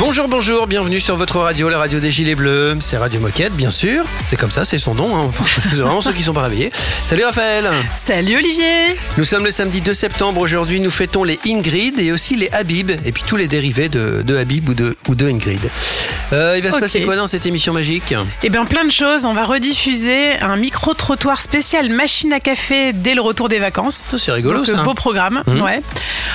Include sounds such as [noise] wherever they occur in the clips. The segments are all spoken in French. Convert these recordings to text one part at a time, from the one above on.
Bonjour, bonjour, bienvenue sur votre radio, la radio des Gilets Bleus. C'est Radio Moquette, bien sûr. C'est comme ça, c'est son nom. Hein. C'est vraiment ceux qui sont pas réveillés. Salut Raphaël. Salut Olivier. Nous sommes le samedi 2 septembre. Aujourd'hui, nous fêtons les Ingrid et aussi les Habib. Et puis tous les dérivés de, de Habib ou de, ou de Ingrid. Euh, il va se passer quoi dans cette émission magique? Eh bien, plein de choses. On va rediffuser un micro-trottoir spécial machine à café dès le retour des vacances. C'est rigolo Donc, ça. beau programme, Mhm. ouais.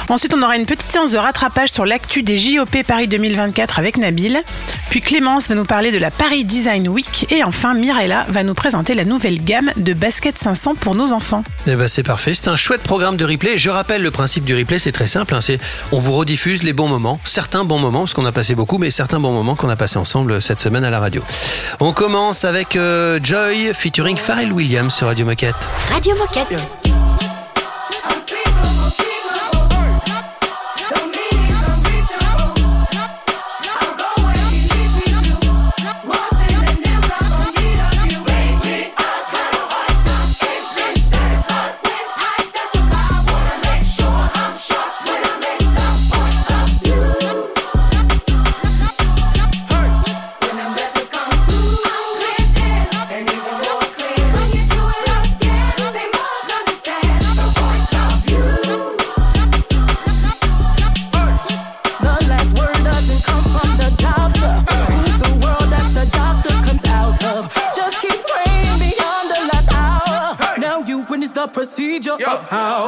Ensuite, on aura une petite séance de rattrapage sur l'actu des JOP Paris 2024 avec Nabil. Puis Clémence va nous parler de la Paris Design Week. Et enfin, Mirella va nous présenter la nouvelle gamme de baskets 500 pour nos enfants. Eh ben, c'est parfait. C'est un chouette programme de replay. Je rappelle le principe du replay, c'est très simple. hein. C'est on vous rediffuse les bons moments, certains bons moments parce qu'on a passé beaucoup, mais certains bons moments qu'on a passé ensemble cette semaine à la radio. On commence avec euh, Joy featuring Pharrell Williams sur Radio Moquette. Radio Moquette. Procedure of how.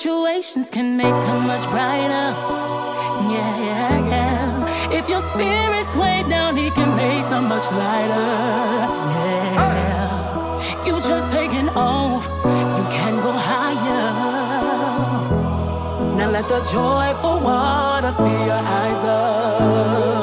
Situations can make them much brighter. Yeah, yeah, yeah. If your spirit's way down, he can make them much lighter. Yeah. You just taking off, you can go higher. Now let the joyful water fill your eyes up.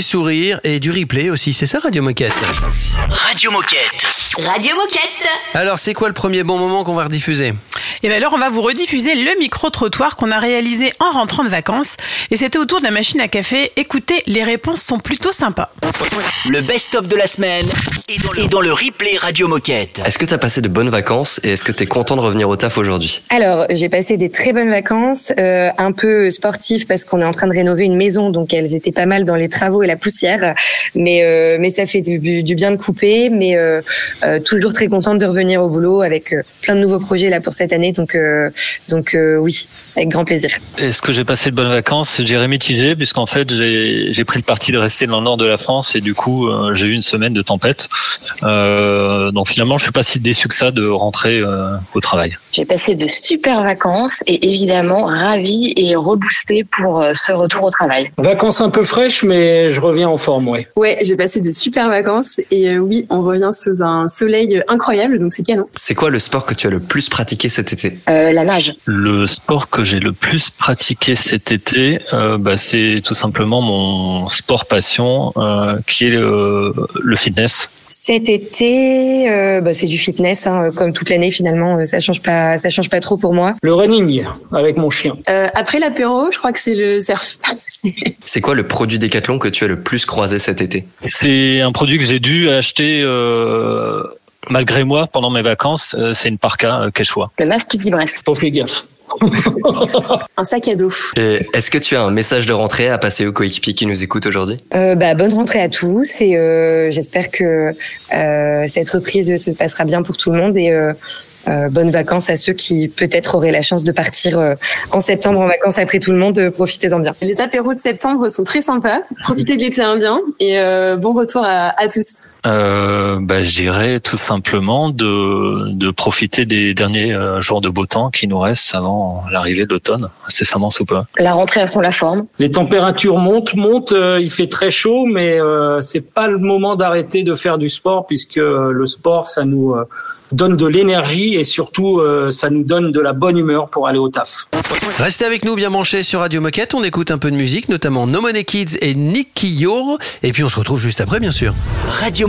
Des sourires et du replay aussi. C'est ça Radio Moquette. Radio Moquette. Radio Moquette. Alors c'est quoi le premier bon moment qu'on va rediffuser? Et bien alors, on va vous rediffuser le micro-trottoir qu'on a réalisé en rentrant de vacances. Et c'était autour de la machine à café. Écoutez, les réponses sont plutôt sympas. Le best-of de la semaine est dans, le, est dans le replay Radio Moquette. Est-ce que tu as passé de bonnes vacances et est-ce que tu es content de revenir au taf aujourd'hui? Alors, j'ai passé des très bonnes vacances, euh, un peu sportives parce qu'on est en train de rénover une maison, donc elles étaient pas mal dans les travaux et la poussière, mais euh, mais ça fait du, du bien de couper, mais euh, euh, toujours très contente de revenir au boulot avec euh, plein de nouveaux projets là pour cette année, donc euh, donc euh, oui, avec grand plaisir. Est-ce que j'ai passé de bonnes vacances? Dirais mitigé, puisqu'en fait, j'ai j'ai pris le parti de rester dans le nord de la France et du coup, euh, j'ai eu une semaine de tempête. Euh, donc finalement, je suis pas si déçu que ça de rentrer euh, au travail. J'ai passé de super vacances et évidemment ravie et reboostée pour euh, ce retour au travail. Vacances un peu fraîches, mais je reviens en forme, ouais. Ouais, j'ai passé de super vacances et euh, oui, on revient sous un soleil incroyable, donc c'est canon. C'est quoi le sport que tu as le plus pratiqué cet été? Euh, la nage. Le sport que j'ai le plus pratiqué cet été, euh, bah, c'est tout simplement mon sport passion, euh, qui est le, le fitness. Cet été, euh, bah, c'est du fitness, hein, comme toute l'année finalement, euh, ça change pas, ça change pas trop pour moi. Le running avec mon chien. Euh, après l'apéro, je crois que c'est le surf. [laughs] C'est quoi le produit Décathlon que tu as le plus croisé cet été? C'est un produit que j'ai dû acheter euh, malgré moi pendant mes vacances. Euh, c'est une parka euh, Quechua. Le masque Easy Brest. Faut faire gaffe. Un sac à dos. Et est-ce que tu as un message de rentrée à passer aux coéquipiers qui nous écoutent aujourd'hui? Euh, bah, bonne rentrée à tous et euh, j'espère que euh, cette reprise se passera bien pour tout le monde et euh, euh, bonnes vacances à ceux qui peut-être auraient la chance de partir euh, en septembre en vacances après tout le monde. euh, Profitez-en bien. Les apéros de septembre sont très sympas. Profitez de l'été indien et euh, bon retour à, à tous. Euh, bah, je dirais tout simplement de, de profiter des derniers euh, jours de beau temps qui nous restent avant l'arrivée de l'automne, incessamment sous peu. La rentrée à fond la forme. Les températures montent, montent. euh, il fait très chaud, mais euh, c'est pas le moment d'arrêter de faire du sport puisque euh, le sport, ça nous euh, donne de l'énergie et surtout, euh, ça nous donne de la bonne humeur pour aller au taf. Restez avec nous bien branchés sur Radio Moquette. On écoute un peu de musique, notamment No Money Kids et Nicky Yor. Et puis on se retrouve juste après, bien sûr. Radio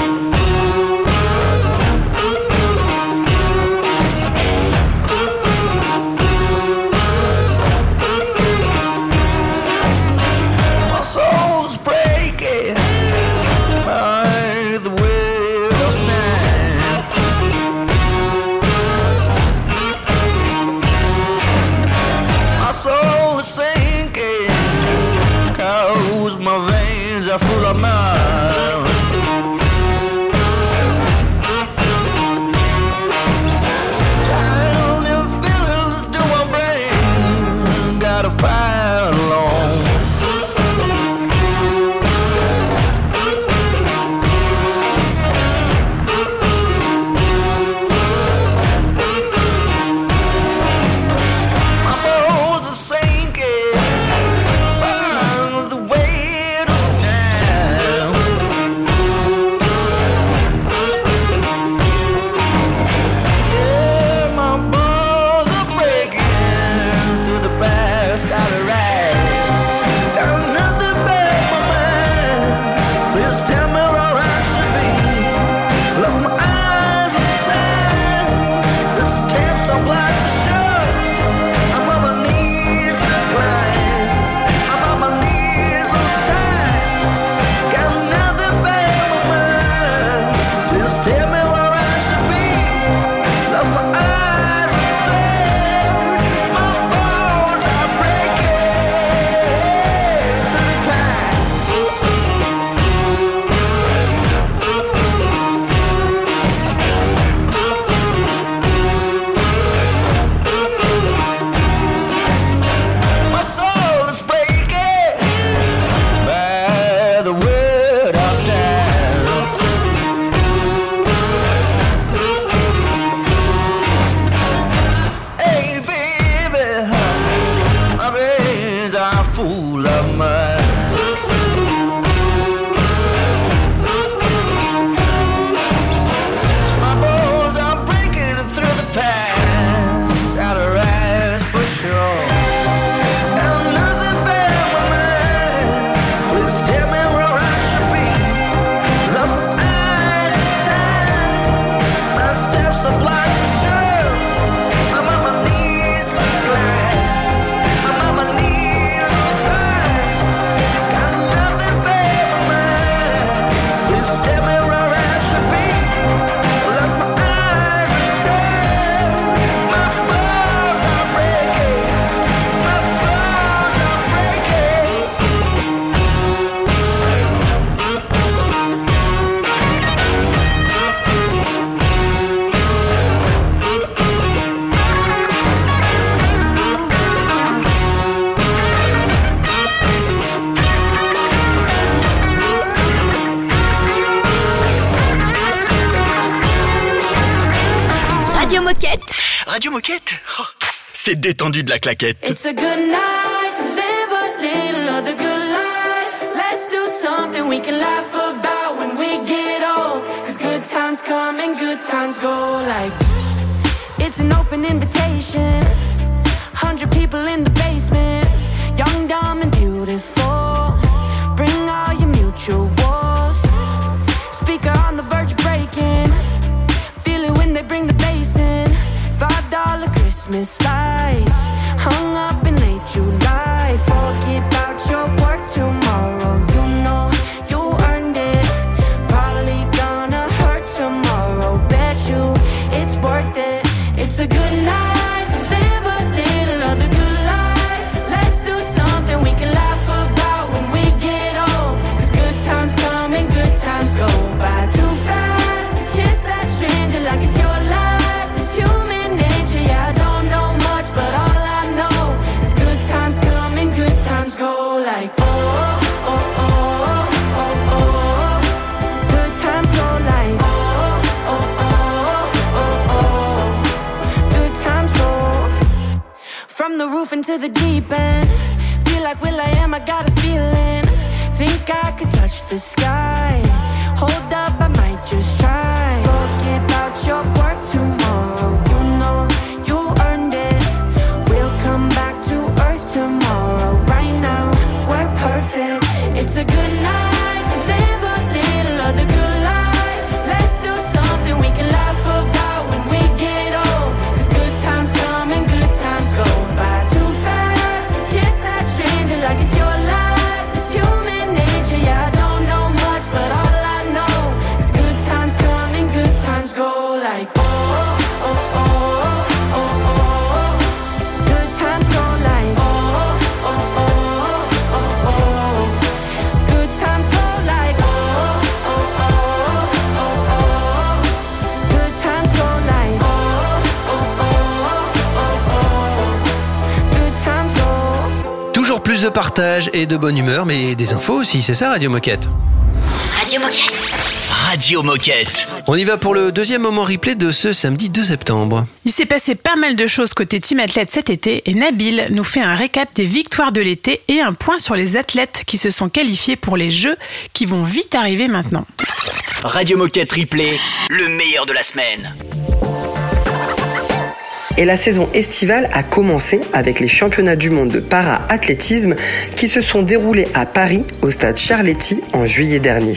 Moquette Oh, C'est détendu de la claquette. It's a good night to live a little of the good life. Let's do something we can laugh about when we get old. Cause good times come and good times go like. It's an open invitation. Hundred people in the basement. Partage et de bonne humeur, mais des infos aussi, c'est ça Radio Moquette Radio Moquette. Radio Moquette. On y va pour le deuxième moment replay de ce samedi 2 septembre. Il s'est passé pas mal de choses côté team athlète cet été et Nabil nous fait un récap des victoires de l'été et un point sur les athlètes qui se sont qualifiés pour les Jeux qui vont vite arriver maintenant. Radio Moquette Replay, le meilleur de la semaine. Et la saison estivale a commencé avec les championnats du monde de para-athlétisme qui se sont déroulés à Paris au stade Charletti en juillet dernier.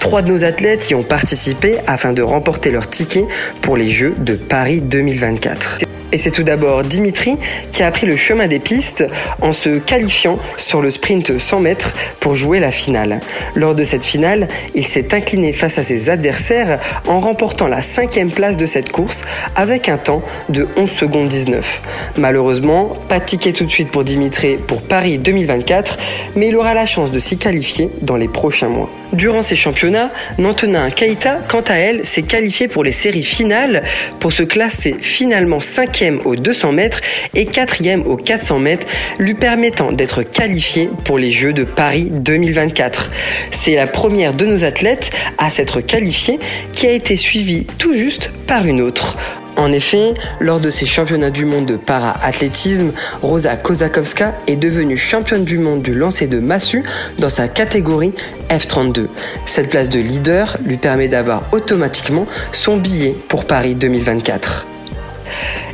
Trois de nos athlètes y ont participé afin de remporter leur ticket pour les Jeux de Paris 2024. Et c'est tout d'abord Dimitri qui a pris le chemin des pistes en se qualifiant sur le sprint 100 mètres pour jouer la finale. Lors de cette finale, il s'est incliné face à ses adversaires en remportant la cinquième place de cette course avec un temps de 11 secondes 19. Malheureusement, pas de ticket tout de suite pour Dimitri pour Paris 2024, mais il aura la chance de s'y qualifier dans les prochains mois. Durant ces championnats, Nantenin Keita, quant à elle, s'est qualifiée pour les séries finales pour se classer finalement 5e aux 200 mètres et 4e aux 400 mètres, lui permettant d'être qualifiée pour les Jeux de Paris 2024. C'est la première de nos athlètes à s'être qualifiée qui a été suivie tout juste par une autre. En effet, lors de ces championnats du monde de para-athlétisme, Rosa Kozakowska est devenue championne du monde du lancer de massue dans sa catégorie F32. Cette place de leader lui permet d'avoir automatiquement son billet pour Paris 2024.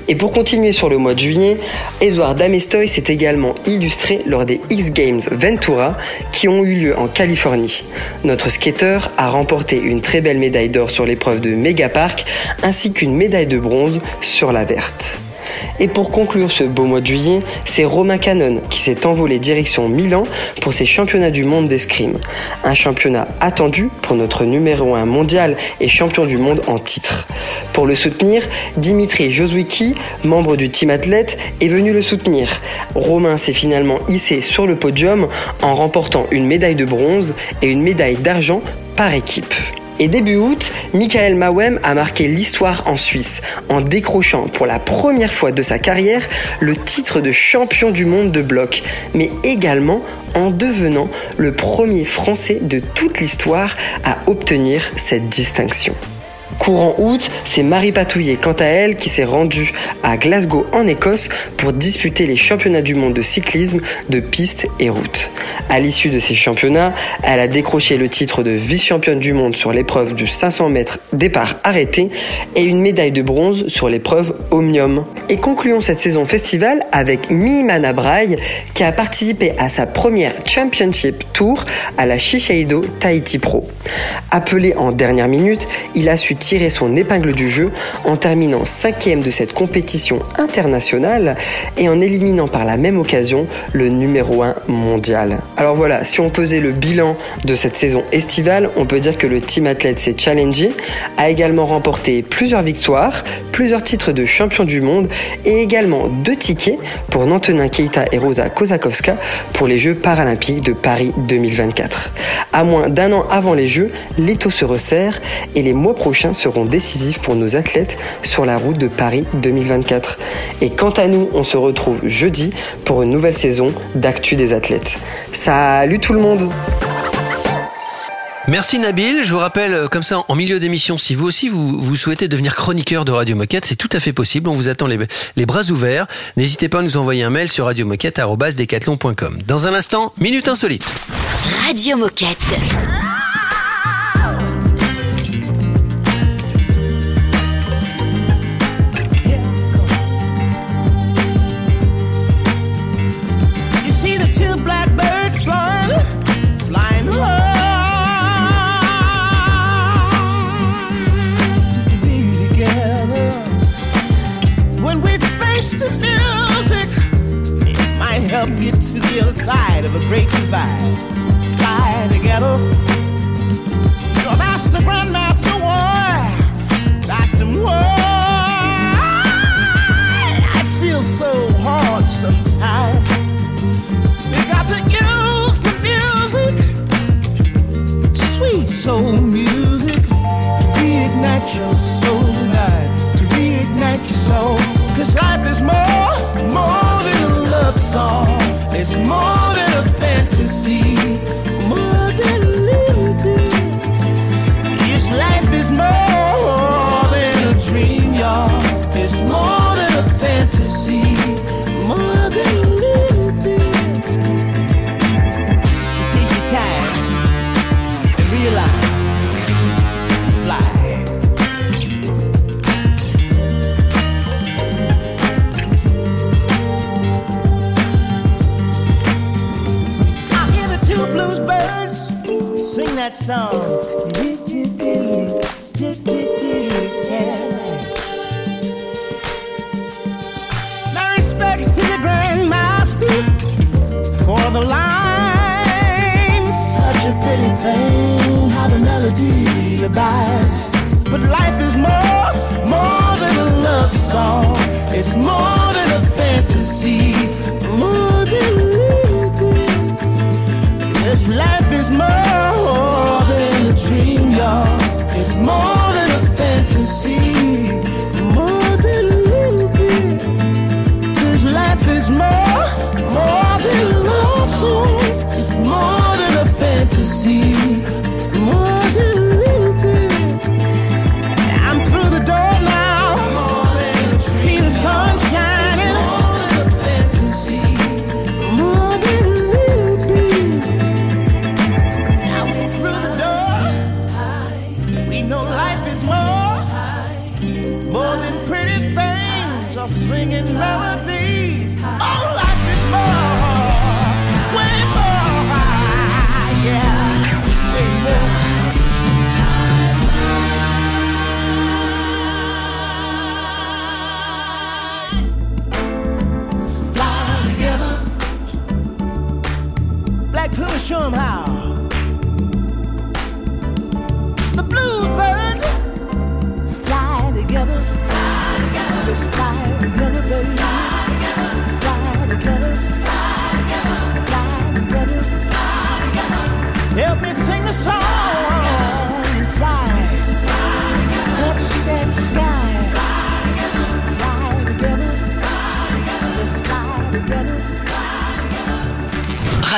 Et pour continuer sur le mois de juillet, Edouard Damestoy s'est également illustré lors des X Games Ventura qui ont eu lieu en Californie. Notre skater a remporté une très belle médaille d'or sur l'épreuve de Megapark ainsi qu'une médaille de bronze sur la verte. Et pour conclure ce beau mois de juillet, c'est Romain Canon qui s'est envolé direction Milan pour ses championnats du monde d'escrime. Un championnat attendu pour notre numéro 1 mondial et champion du monde en titre. Pour le soutenir, Dimitri Joswicki, membre du team athlète, est venu le soutenir. Romain s'est finalement hissé sur le podium en remportant une médaille de bronze et une médaille d'argent par équipe. Et début août, Michael Mawem a marqué l'histoire en Suisse en décrochant pour la première fois de sa carrière le titre de champion du monde de bloc, mais également en devenant le premier Français de toute l'histoire à obtenir cette distinction. Courant août, c'est Marie Patouillet, quant à elle, qui s'est rendue à Glasgow en Écosse pour disputer les championnats du monde de cyclisme de piste et route. À l'issue de ces championnats, elle a décroché le titre de vice-championne du monde sur l'épreuve du 500 mètres départ arrêté et une médaille de bronze sur l'épreuve Omnium. Et concluons cette saison festival avec Mimana Braille qui a participé à sa première Championship Tour à la Shiseido Tahiti Pro. Appelé en dernière minute, il a su tirer son épingle du jeu en terminant cinquième de cette compétition internationale et en éliminant par la même occasion le numéro 1 mondial. Alors voilà, si on pesait le bilan de cette saison estivale, on peut dire que le team athlète s'est challengé, a également remporté plusieurs victoires, plusieurs titres de champion du monde et également deux tickets pour Nantenin Keita et Rosa Kozakowska pour les Jeux paralympiques de Paris 2024. À moins d'un an avant les Jeux, l'étau se resserre et les mois prochains seront décisifs pour nos athlètes sur la route de Paris 2024. Et quant à nous, on se retrouve jeudi pour une nouvelle saison d'Actu des athlètes. Salut tout le monde Merci Nabil. Je vous rappelle, euh, comme ça, en milieu d'émission, si vous aussi vous, vous souhaitez devenir chroniqueur de Radio Moquette, c'est tout à fait possible. On vous attend les, les bras ouverts. N'hésitez pas à nous envoyer un mail sur radiomoquette.com. Dans un instant, Minute Insolite. Radio Moquette.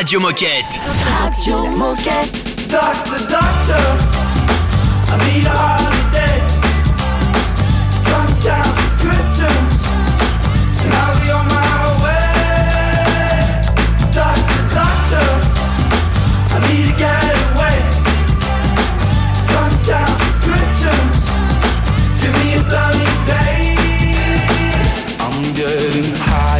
Radio Moquette. Radio Moquette. Doctor, doctor, I need a holiday. Some sound prescription, and I'll be on my way. Doctor, doctor, I need a getaway. Some sound prescription, give me a sunny day. I'm getting high.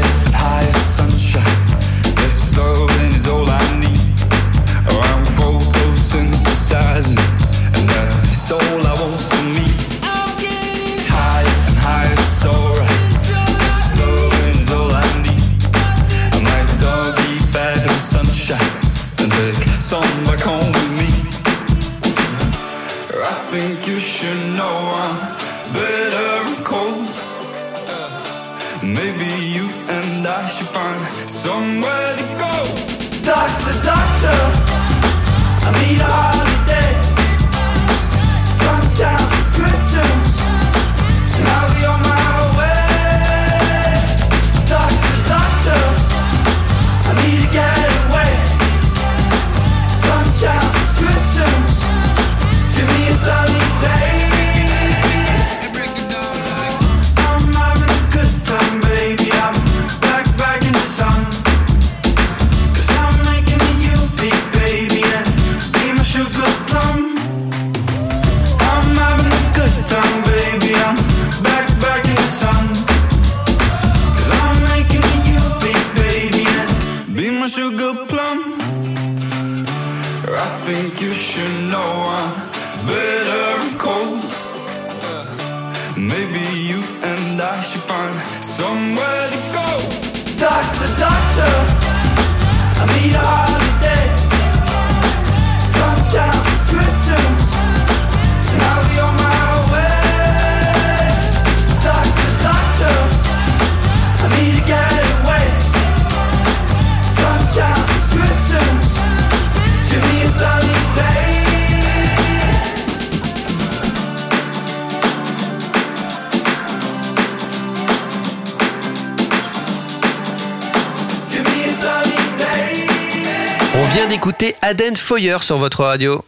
Vient d'écouter Aden Foyer sur votre radio.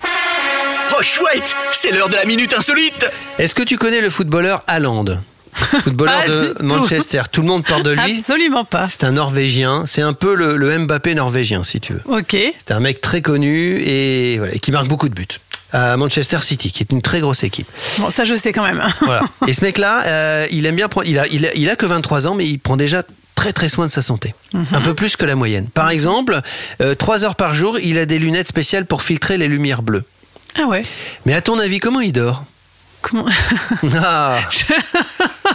Oh chouette, c'est l'heure de la minute insolite. Est-ce que tu connais le footballeur Haaland? Footballeur [laughs] de tout. Manchester. Tout le monde parle de lui. Absolument pas. C'est un Norvégien. C'est un peu le, le Mbappé norvégien, si tu veux. Ok. C'est un mec très connu et, voilà, et qui marque beaucoup de buts. À Manchester City, qui est une très grosse équipe. Bon, ça je sais quand même. Voilà. [laughs] Et ce mec-là, euh, il aime bien prendre. Il a, il, a, il a que 23 ans, mais il prend déjà très très soin de sa santé. Mhm. Un peu plus que la moyenne. Par exemple, euh, 3 heures par jour, il a des lunettes spéciales pour filtrer les lumières bleues. Ah ouais. Mais à ton avis, comment il dort? Comment [laughs] Ah.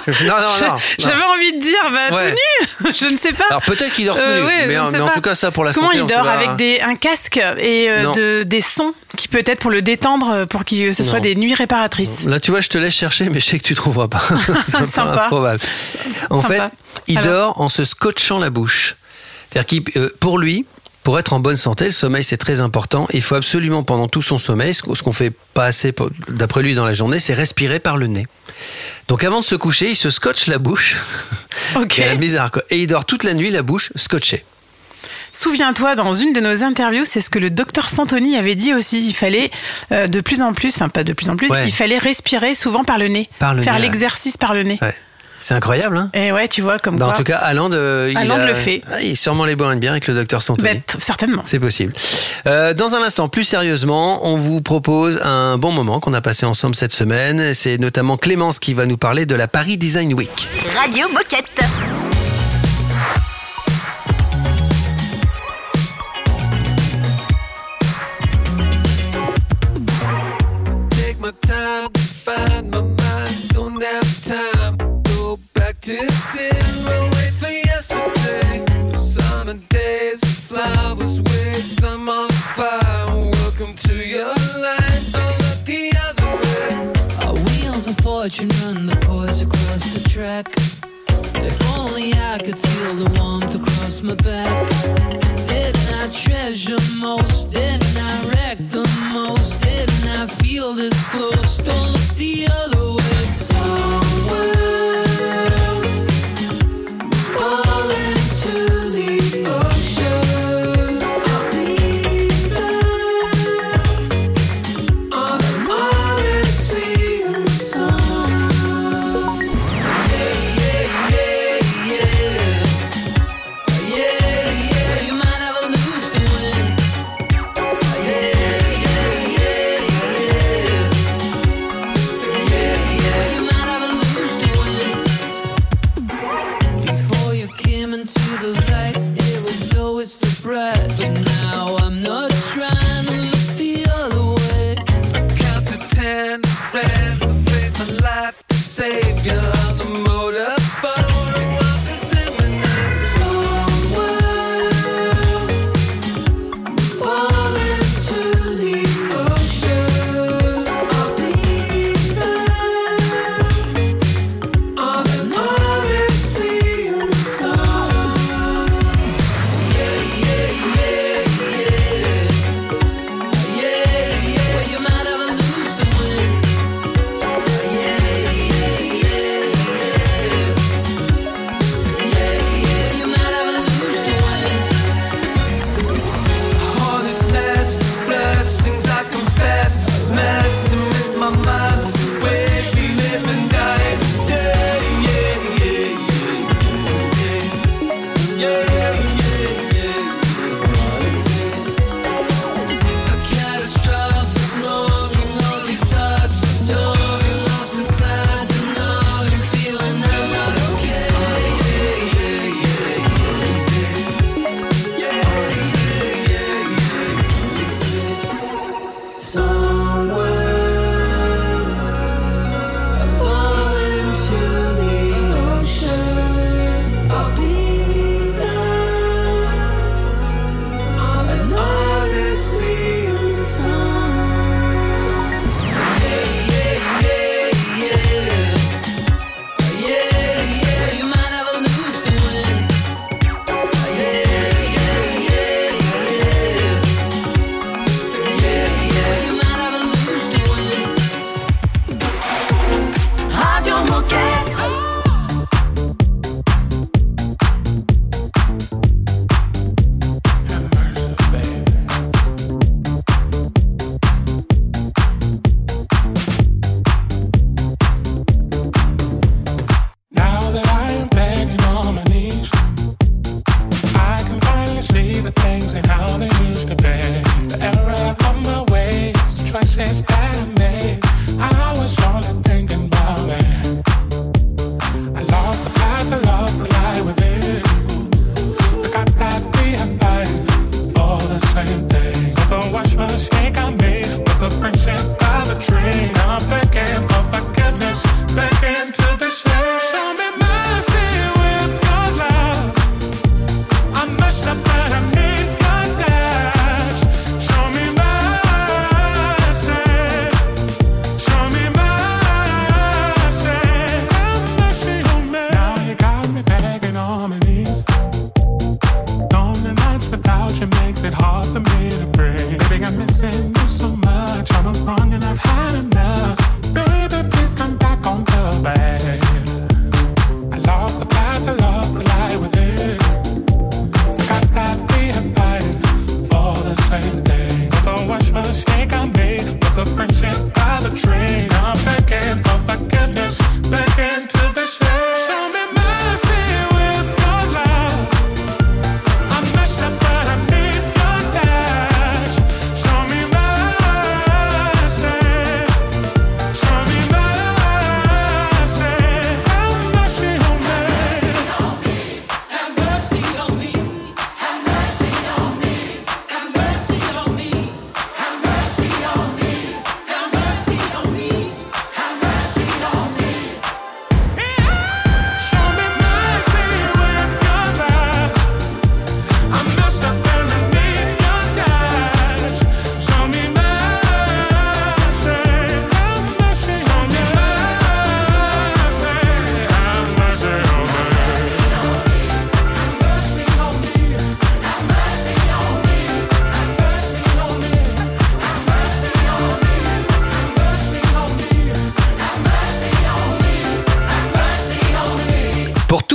Non, non, non, non. J'avais envie de dire, bah, Ouais. tout nu [laughs] Je ne sais pas. Alors peut-être qu'il dort tout Euh, nu, ouais, mais, en- mais tout cas ça pour la Comment santé. il dort avec des, un casque et euh, de, des sons qui peut-être pour le détendre, euh, pour que ce soit Non. des nuits réparatrices? Là, tu vois, je te laisse chercher, mais je sais que tu trouveras pas. [laughs] C'est pas Sympa. improbable. En Sympa. fait, il Alors dort en se scotchant la bouche. C'est-à-dire qu'il, euh, pour lui, pour être en bonne santé, le sommeil c'est très important. Il faut absolument pendant tout son sommeil, ce qu'on fait pas assez d'après lui dans la journée, c'est respirer par le nez. Donc avant de se coucher, il se scotche la bouche. [laughs] Ok. C'est bizarre quoi. Et il dort toute la nuit la bouche scotchée. Souviens-toi, dans une de nos interviews, c'est ce que le docteur Santoni avait dit aussi. Il fallait euh, de plus en plus, enfin pas de plus en plus, Ouais. il fallait respirer souvent par le nez. Par le Faire l'exercice par le nez. Ouais. C'est incroyable, hein Et ouais, tu vois, comme Bah, quoi. En tout cas, Haaland, euh, il, a- le fait. Ah, il est sûrement les boire bière avec le docteur Santoni. Bête, certainement. C'est possible. Euh, dans un instant, plus sérieusement, on vous propose un bon moment qu'on a passé ensemble cette semaine. C'est notamment Clémence qui va nous parler de la Paris Design Week. Radio Moquette.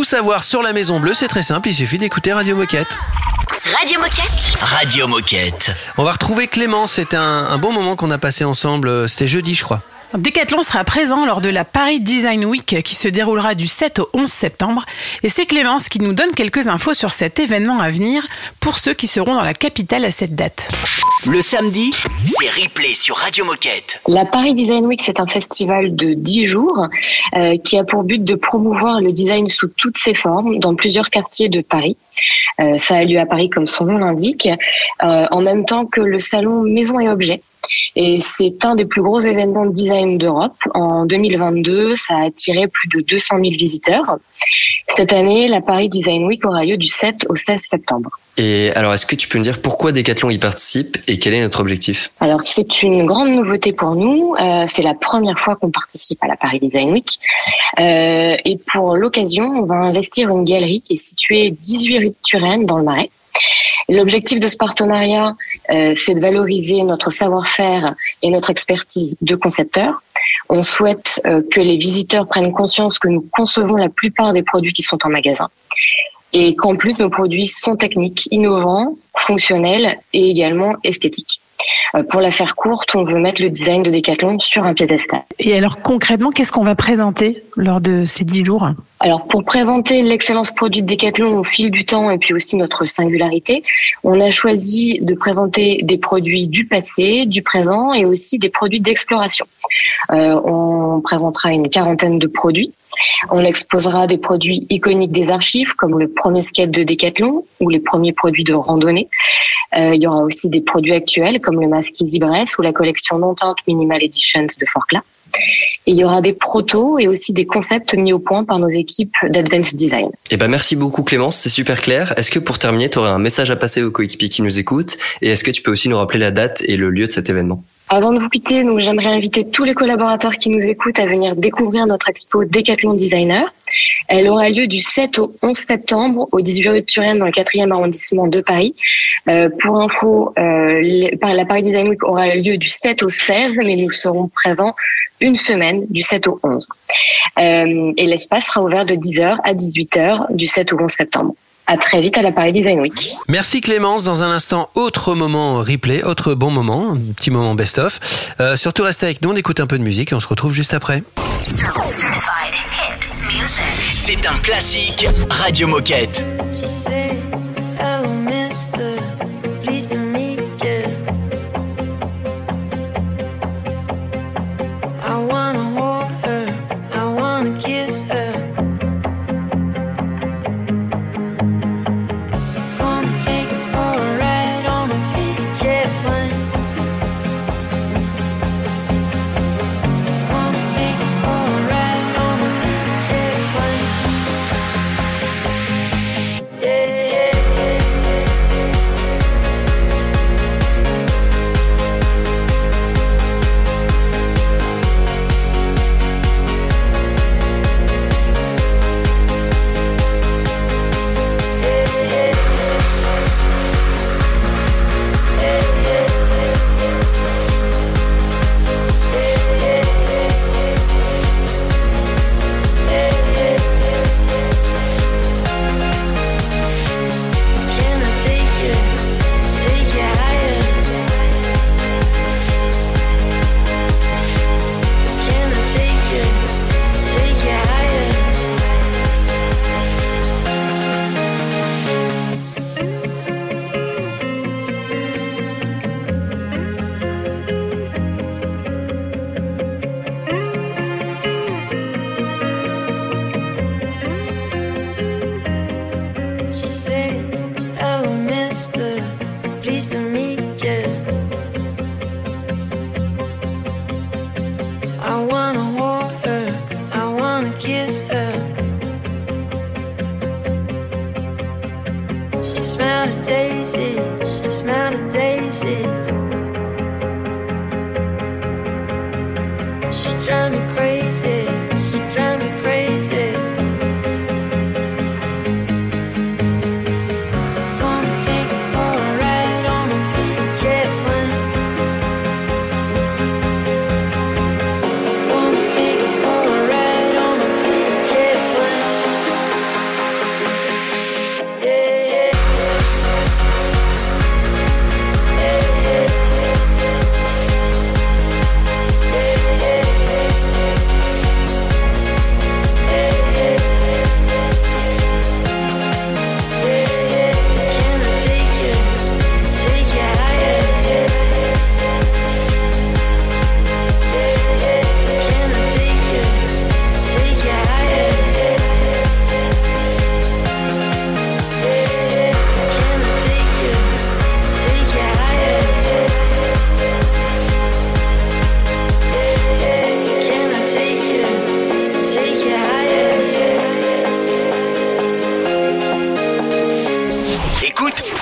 Savoir sur la Maison Bleue, c'est très simple, il suffit d'écouter Radio Moquette. Radio Moquette. Radio Moquette. On va retrouver Clémence, c'était un, un bon moment qu'on a passé ensemble, euh, c'était jeudi je crois. Decathlon sera présent lors de la Paris Design Week qui se déroulera du 7 au 11 septembre. Et c'est Clémence qui nous donne quelques infos sur cet événement à venir pour ceux qui seront dans la capitale à cette date. Le samedi, c'est replay sur Radio Moquette. La Paris Design Week, c'est un festival de 10 jours euh, qui a pour but de promouvoir le design sous toutes ses formes dans plusieurs quartiers de Paris. Euh, ça a lieu à Paris comme son nom l'indique, euh, en même temps que le salon Maison et Objets. Et c'est un des plus gros événements de design d'Europe. En 2022, ça a attiré plus de 200 000 visiteurs. Cette année, la Paris Design Week aura lieu du 7 au 16 septembre. Et alors, est-ce que tu peux me dire pourquoi Decathlon y participe et quel est notre objectif? Alors c'est une grande nouveauté pour nous. Euh, c'est la première fois qu'on participe à la Paris Design Week. Euh, et pour l'occasion, on va investir une galerie qui est située 18 rue de Turenne dans le Marais. L'objectif de ce partenariat, c'est de valoriser notre savoir-faire et notre expertise de concepteurs. On souhaite euh, que les visiteurs prennent conscience que nous concevons la plupart des produits qui sont en magasin et qu'en plus nos produits sont techniques, innovants, fonctionnels et également esthétiques. Euh, Pour la faire courte, on veut mettre le design de Decathlon sur un piédestal. Et alors concrètement, qu'est-ce qu'on va présenter lors de ces 10 jours Alors, pour présenter l'excellence produit de Decathlon au fil du temps et puis aussi notre singularité, on a choisi de présenter des produits du passé, du présent et aussi des produits d'exploration. Euh, on présentera une quarantaine de produits. On exposera des produits iconiques des archives comme le premier skate de Decathlon ou les premiers produits de randonnée. Euh, il y aura aussi des produits actuels comme le masque Easy Bress ou la collection non teinte Minimal Editions de Forclaz. Et il y aura des protos et aussi des concepts mis au point par nos équipes d'Advanced Design. Eh ben merci beaucoup Clémence, c'est super clair. Est-ce que pour terminer, tu aurais un message à passer aux coéquipiers qui nous écoutent? Et est-ce que tu peux aussi nous rappeler la date et le lieu de cet événement? Avant de vous quitter, donc j'aimerais inviter tous les collaborateurs qui nous écoutent à venir découvrir notre expo Decathlon Designer. Elle aura lieu du 7 au 11 septembre au 18 rue de Turenne dans le 4e arrondissement de Paris. Euh, pour info, euh, la Paris Design Week aura lieu du 7 au 16, mais nous serons présents une semaine du 7 au 11. Euh, et l'espace sera ouvert de 10h à 18h du 7 au 11 septembre. À très vite à la Paris Design Week. Merci Clémence. Dans un instant, autre moment replay, autre bon moment, un petit moment best-of. Euh, surtout restez avec nous, on écoute un peu de musique et on se retrouve juste après. C'est un classique Radio Moquette.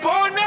Place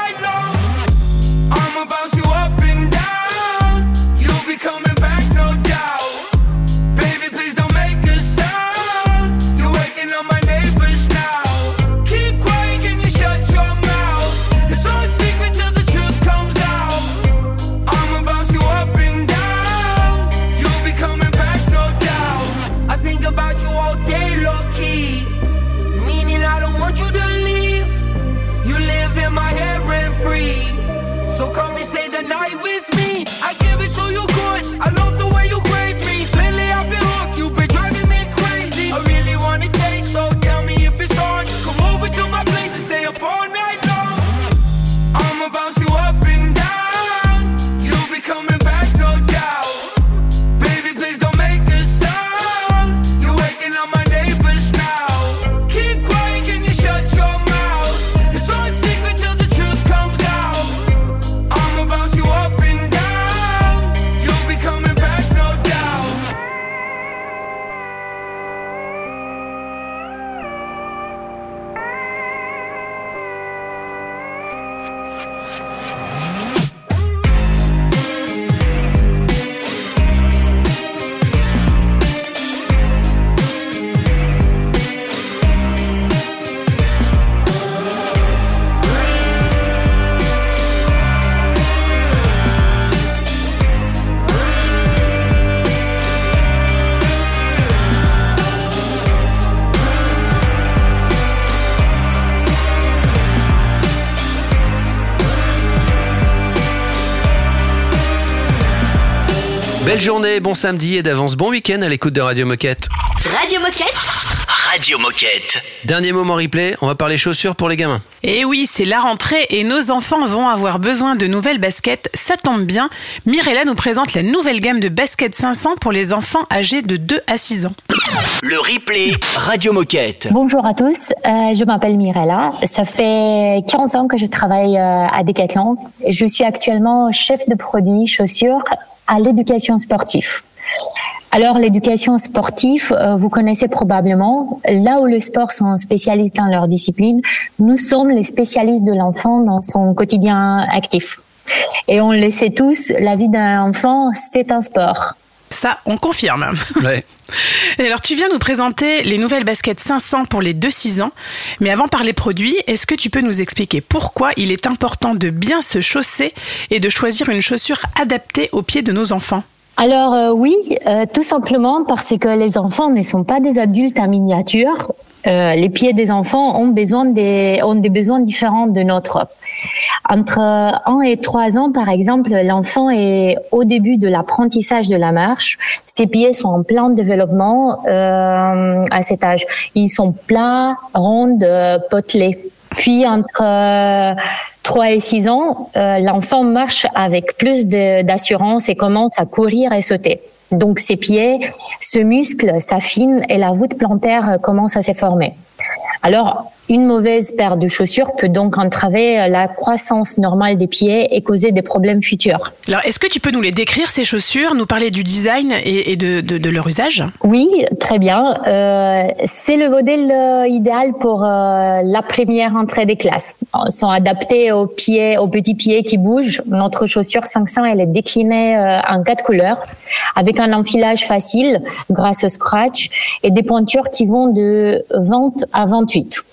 Belle journée, bon samedi et d'avance bon week-end à l'écoute de Radio Moquette. Radio Moquette Radio Moquette. Dernier moment replay, on va parler chaussures pour les gamins. Et oui, c'est la rentrée et nos enfants vont avoir besoin de nouvelles baskets. Ça tombe bien. Mirella nous présente la nouvelle gamme de baskets 500 pour les enfants âgés de 2 à 6 ans. Le replay Radio Moquette. Bonjour à tous, euh, je m'appelle Mirella. Ça fait 15 ans que je travaille euh, à Decathlon. Je suis actuellement chef de produit chaussures à l'éducation sportive. Alors l'éducation sportive, euh, vous connaissez probablement, là où les sports sont spécialistes dans leur discipline, nous sommes les spécialistes de l'enfant dans son quotidien actif. Et on le sait tous, la vie d'un enfant, c'est un sport. Ça, on confirme. Ouais. [laughs] Et alors, tu viens nous présenter les nouvelles baskets 500 pour les 2-6 ans. Mais avant de parler produits, est-ce que tu peux nous expliquer pourquoi il est important de bien se chausser et de choisir une chaussure adaptée aux pieds de nos enfants? Alors euh, oui, euh, tout simplement parce que les enfants ne sont pas des adultes en miniature. Euh, les pieds des enfants ont besoin des ont des besoins différents de notre. Entre 1 et 3 ans, par exemple, l'enfant est au début de l'apprentissage de la marche. Ses pieds sont en plein développement euh, à cet âge. Ils sont plats, ronds, euh, potelés. Puis entre euh, 3 et 6 ans, euh, l'enfant marche avec plus d'assurance et commence à courir et sauter. Donc ses pieds se musclent, s'affinent et la voûte plantaire commence à se former. Alors, une mauvaise paire de chaussures peut donc entraver euh, la croissance normale des pieds et causer des problèmes futurs. Alors, est-ce que tu peux nous les décrire, ces chaussures, nous parler du design et, et de, de- de leur usage? Oui, très bien. Euh, c'est le modèle euh, idéal pour euh, la première entrée des classes. Ils sont adaptés aux pieds, aux petits pieds qui bougent. Notre chaussure 500, elle est déclinée en quatre couleurs, avec un enfilage facile grâce au scratch et des pointures qui vont de 20 à 28.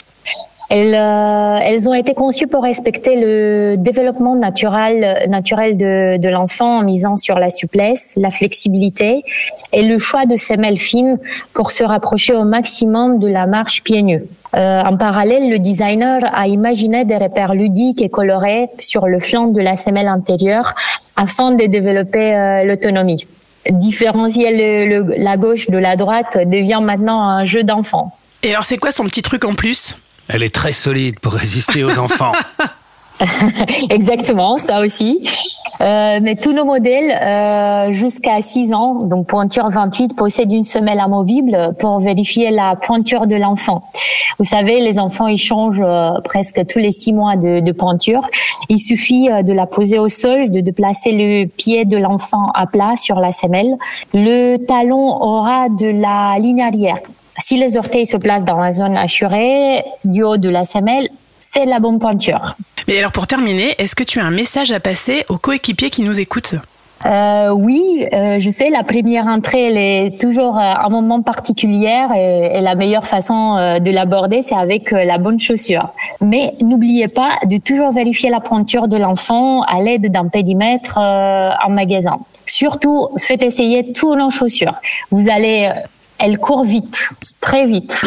Elles, euh, elles ont été conçues pour respecter le développement naturel, naturel de, de l'enfant en misant sur la souplesse, la flexibilité et le choix de semelles fines pour se rapprocher au maximum de la marche pieds nus. Euh, en parallèle, le designer a imaginé des repères ludiques et colorés sur le flanc de la semelle antérieure afin de développer euh, l'autonomie. Différencier le- la gauche de la droite devient maintenant un jeu d'enfant. Et alors, c'est quoi son petit truc en plus? Elle est très solide pour résister aux enfants. [laughs] [laughs] Exactement, ça aussi. Euh, mais tous nos modèles euh, jusqu'à 6 ans, donc pointure 28, possèdent une semelle amovible pour vérifier la pointure de l'enfant. Vous savez, les enfants ils changent euh, presque tous les 6 mois de, de pointure. Il suffit euh, de la poser au sol, de, de placer le pied de l'enfant à plat sur la semelle. Le talon aura de la ligne arrière. Si les orteils se placent dans la zone assurée du haut de la semelle, c'est la bonne pointure. Et alors, pour terminer, est-ce que tu as un message à passer aux coéquipiers qui nous écoutent? Euh, oui, euh, je sais, la première entrée, elle est toujours euh, un moment particulier et, et la meilleure façon euh, de l'aborder, c'est avec euh, la bonne chaussure. Mais n'oubliez pas de toujours vérifier la pointure de l'enfant à l'aide d'un pédimètre euh, en magasin. Surtout, faites essayer toutes nos chaussures. Vous allez, elles courent vite, très vite.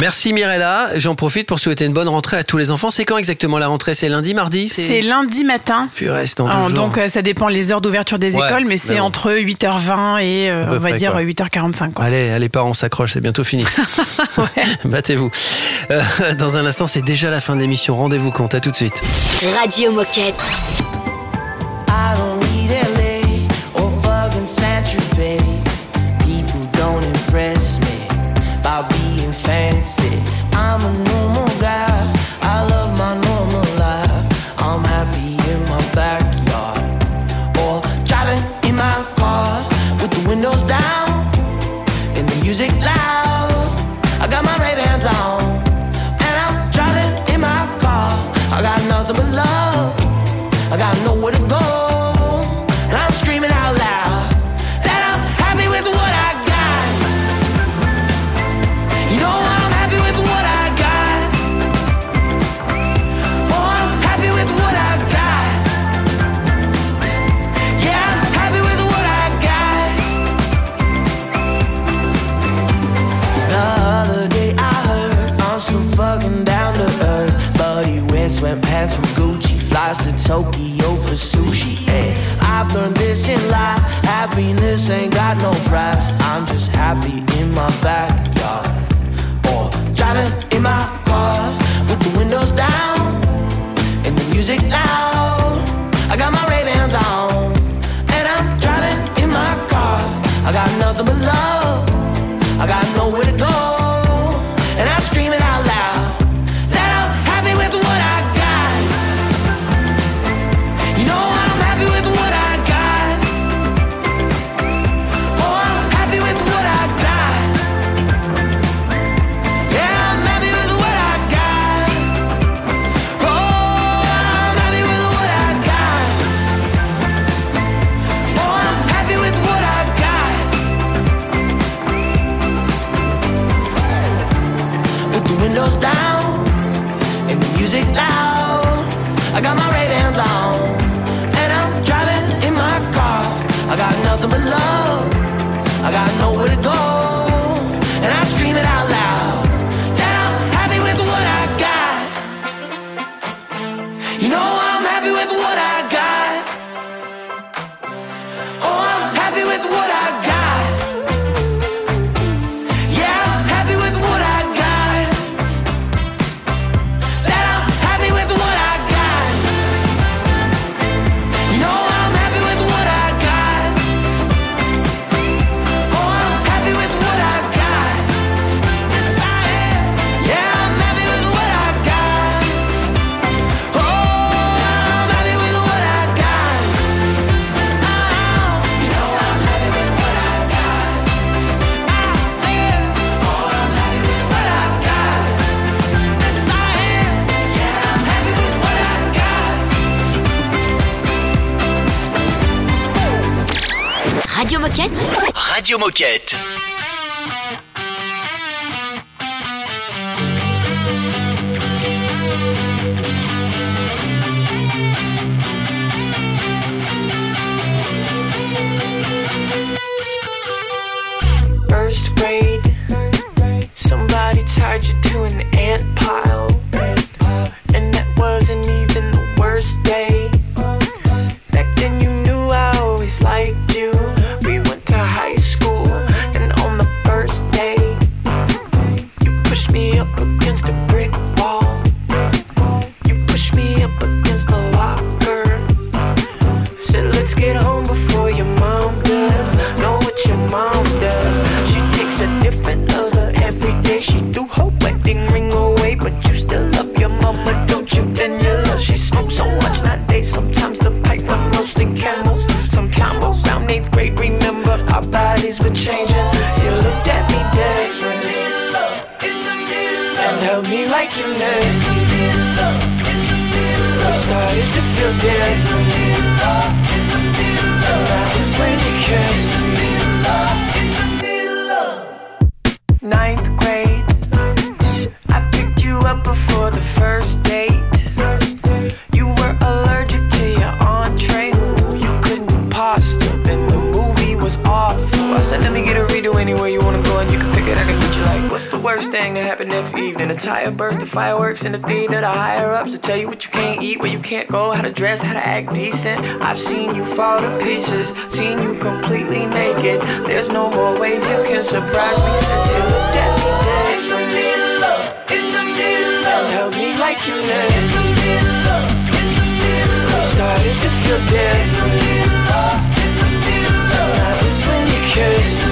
Merci Mirella. J'en profite pour souhaiter une bonne rentrée à tous les enfants. C'est quand exactement la rentrée? C'est lundi, mardi? C'est lundi matin. Purée, c'est jours. donc, euh, ça dépend les heures d'ouverture des Ouais, écoles, mais c'est bon. entre 8h20 et euh, on va près, dire quoi. 8h45. quoi. Allez, allez, parents, on s'accroche, c'est bientôt fini. [laughs] [laughs] Battez-vous. Euh, dans un instant, c'est déjà la fin de l'émission. Rendez-vous compte. À tout de suite. Radio Moquette. I Moquette. Me. A burst, of fireworks in the theater. The higher ups to tell you what you can't eat, where you can't go, how to dress, how to act decent. I've seen you fall to pieces, seen you completely naked. There's no more ways you can surprise me since you looked at me different. And held me like you missed me. Started to feel different. And that was when you kissed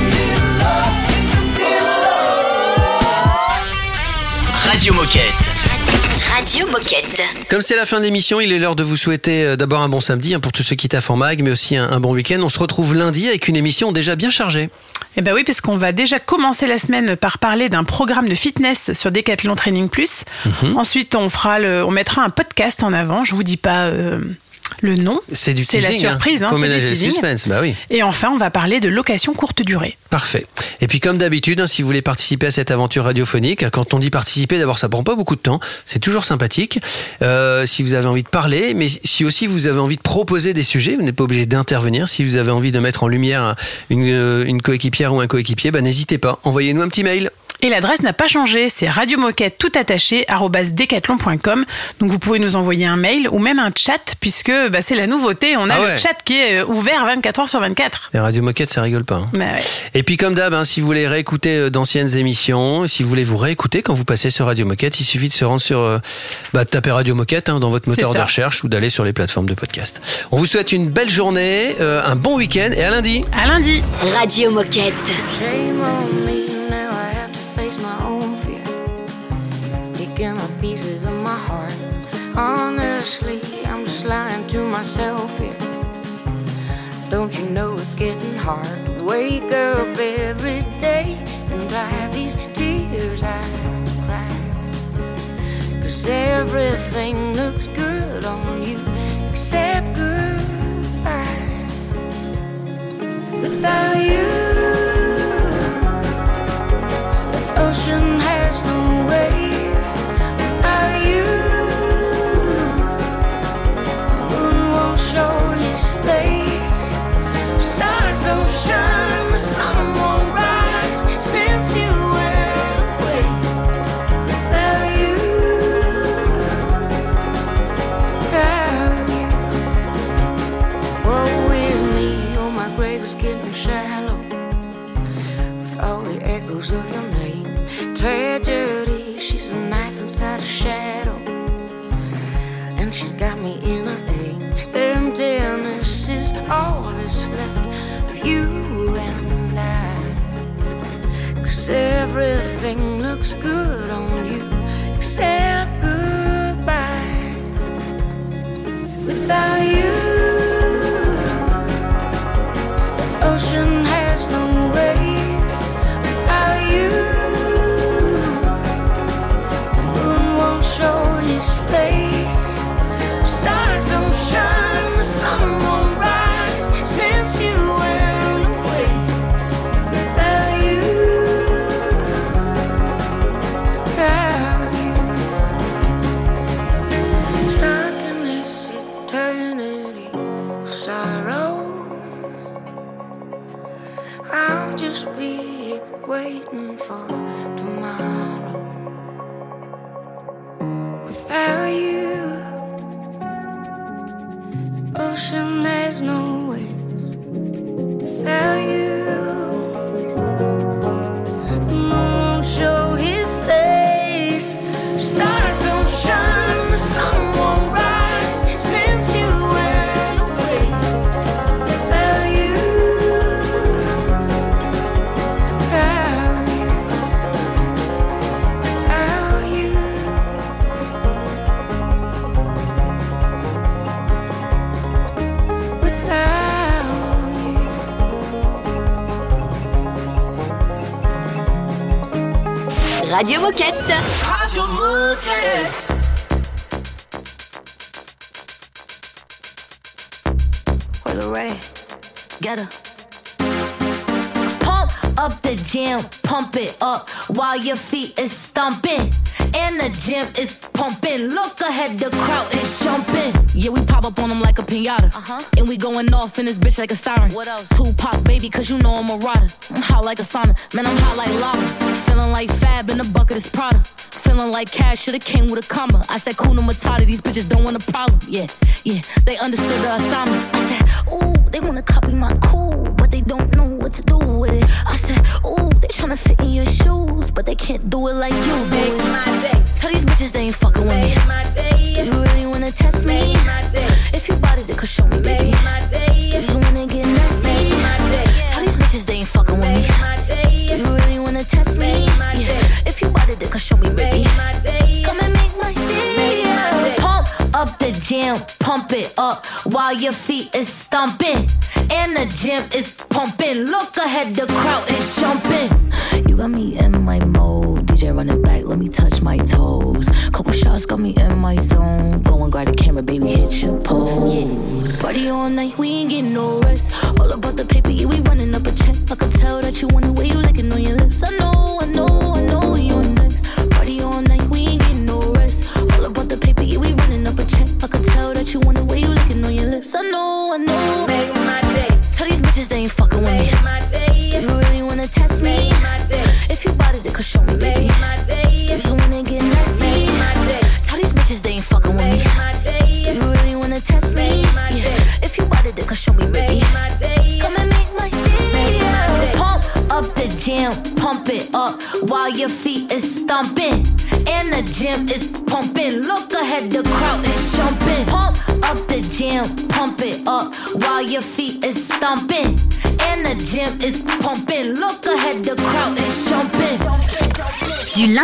Radio Moquette. Radio Moquette. Comme c'est la fin d'émission, il est l'heure de vous souhaiter euh, d'abord un bon samedi hein, pour tous ceux qui taffent en mag, mais aussi un, un bon week-end. On se retrouve lundi avec une émission déjà bien chargée. Eh ben oui, parce qu'on va déjà commencer la semaine par parler d'un programme de fitness sur Decathlon Training Plus. Mhm. Ensuite, on fera le, on mettra un podcast en avant. Je vous dis pas euh, le nom. C'est du C'est la teasing. surprise, hein. hein, du teasing. suspense, bah oui. Et enfin, on va parler de location courte durée. Parfait. Et puis comme d'habitude, hein, si vous voulez participer à cette aventure radiophonique, quand on dit participer, d'abord ça prend pas beaucoup de temps, c'est toujours sympathique. Euh, si vous avez envie de parler, mais si aussi vous avez envie de proposer des sujets, vous n'êtes pas obligé d'intervenir. Si vous avez envie de mettre en lumière une, une coéquipière ou un coéquipier, bah, n'hésitez pas. Envoyez-nous un petit mail. Et l'adresse n'a pas changé, c'est radiomoquette tout attaché decathlon.com. Donc vous pouvez nous envoyer un mail ou même un chat puisque bah, c'est la nouveauté. On a Ah le chat qui est euh, ouvert 24 heures sur 24. Les Radio Moquette, ça rigole pas. hein. Bah ouais. Et puis comme d'hab, hein, si vous voulez réécouter euh, d'anciennes émissions, si vous voulez vous réécouter quand vous passez sur Radio Moquette, il suffit de se rendre sur, euh, bah, de taper Radio Moquette hein, dans votre moteur de recherche ou d'aller sur les plateformes de podcast. On vous souhaite une belle journée, euh, un bon week-end et à lundi. À lundi. Radio Moquette. Honestly, I'm just lying to myself here. Don't you know it's getting hard to wake up every day and dry these tears I cry? Cause everything looks good on you except goodbye. Without you, the ocean of your name. Tragedy, she's a knife inside a shadow. And she's got me in a aim Emptiness is all that's left of you and I. Cause everything looks good on you. Except goodbye. Without you the ocean has no waves show his face. Stars don't shine, the sun won't Radio Moquette. Radio Moquette. Where the Ray? Get her. Pump up the jam, pump it up while your feet is stomping. And the gym is pumping. Look ahead, the crowd is jumping. Yeah, we pop up on them like a pinata. Uh-huh. And we going off in this bitch like a siren. What else? Tupac, baby, cause you know I'm a rider. I'm hot like a sauna. Man, I'm hot like lava is Prada. Feeling like cash should've came with a comma. I said, Kuna Matata, these bitches don't want a problem. Yeah, yeah, they understood the assignment. I said, Ooh, they wanna copy my cool, but they don't know what to do with it. I said, Ooh, they tryna fit in your shoes, but they can't do it like you do Make it. My day. Tell these bitches they ain't fucking with me. My day. You really wanna test Make me? My day. If you bought it, show me, baby.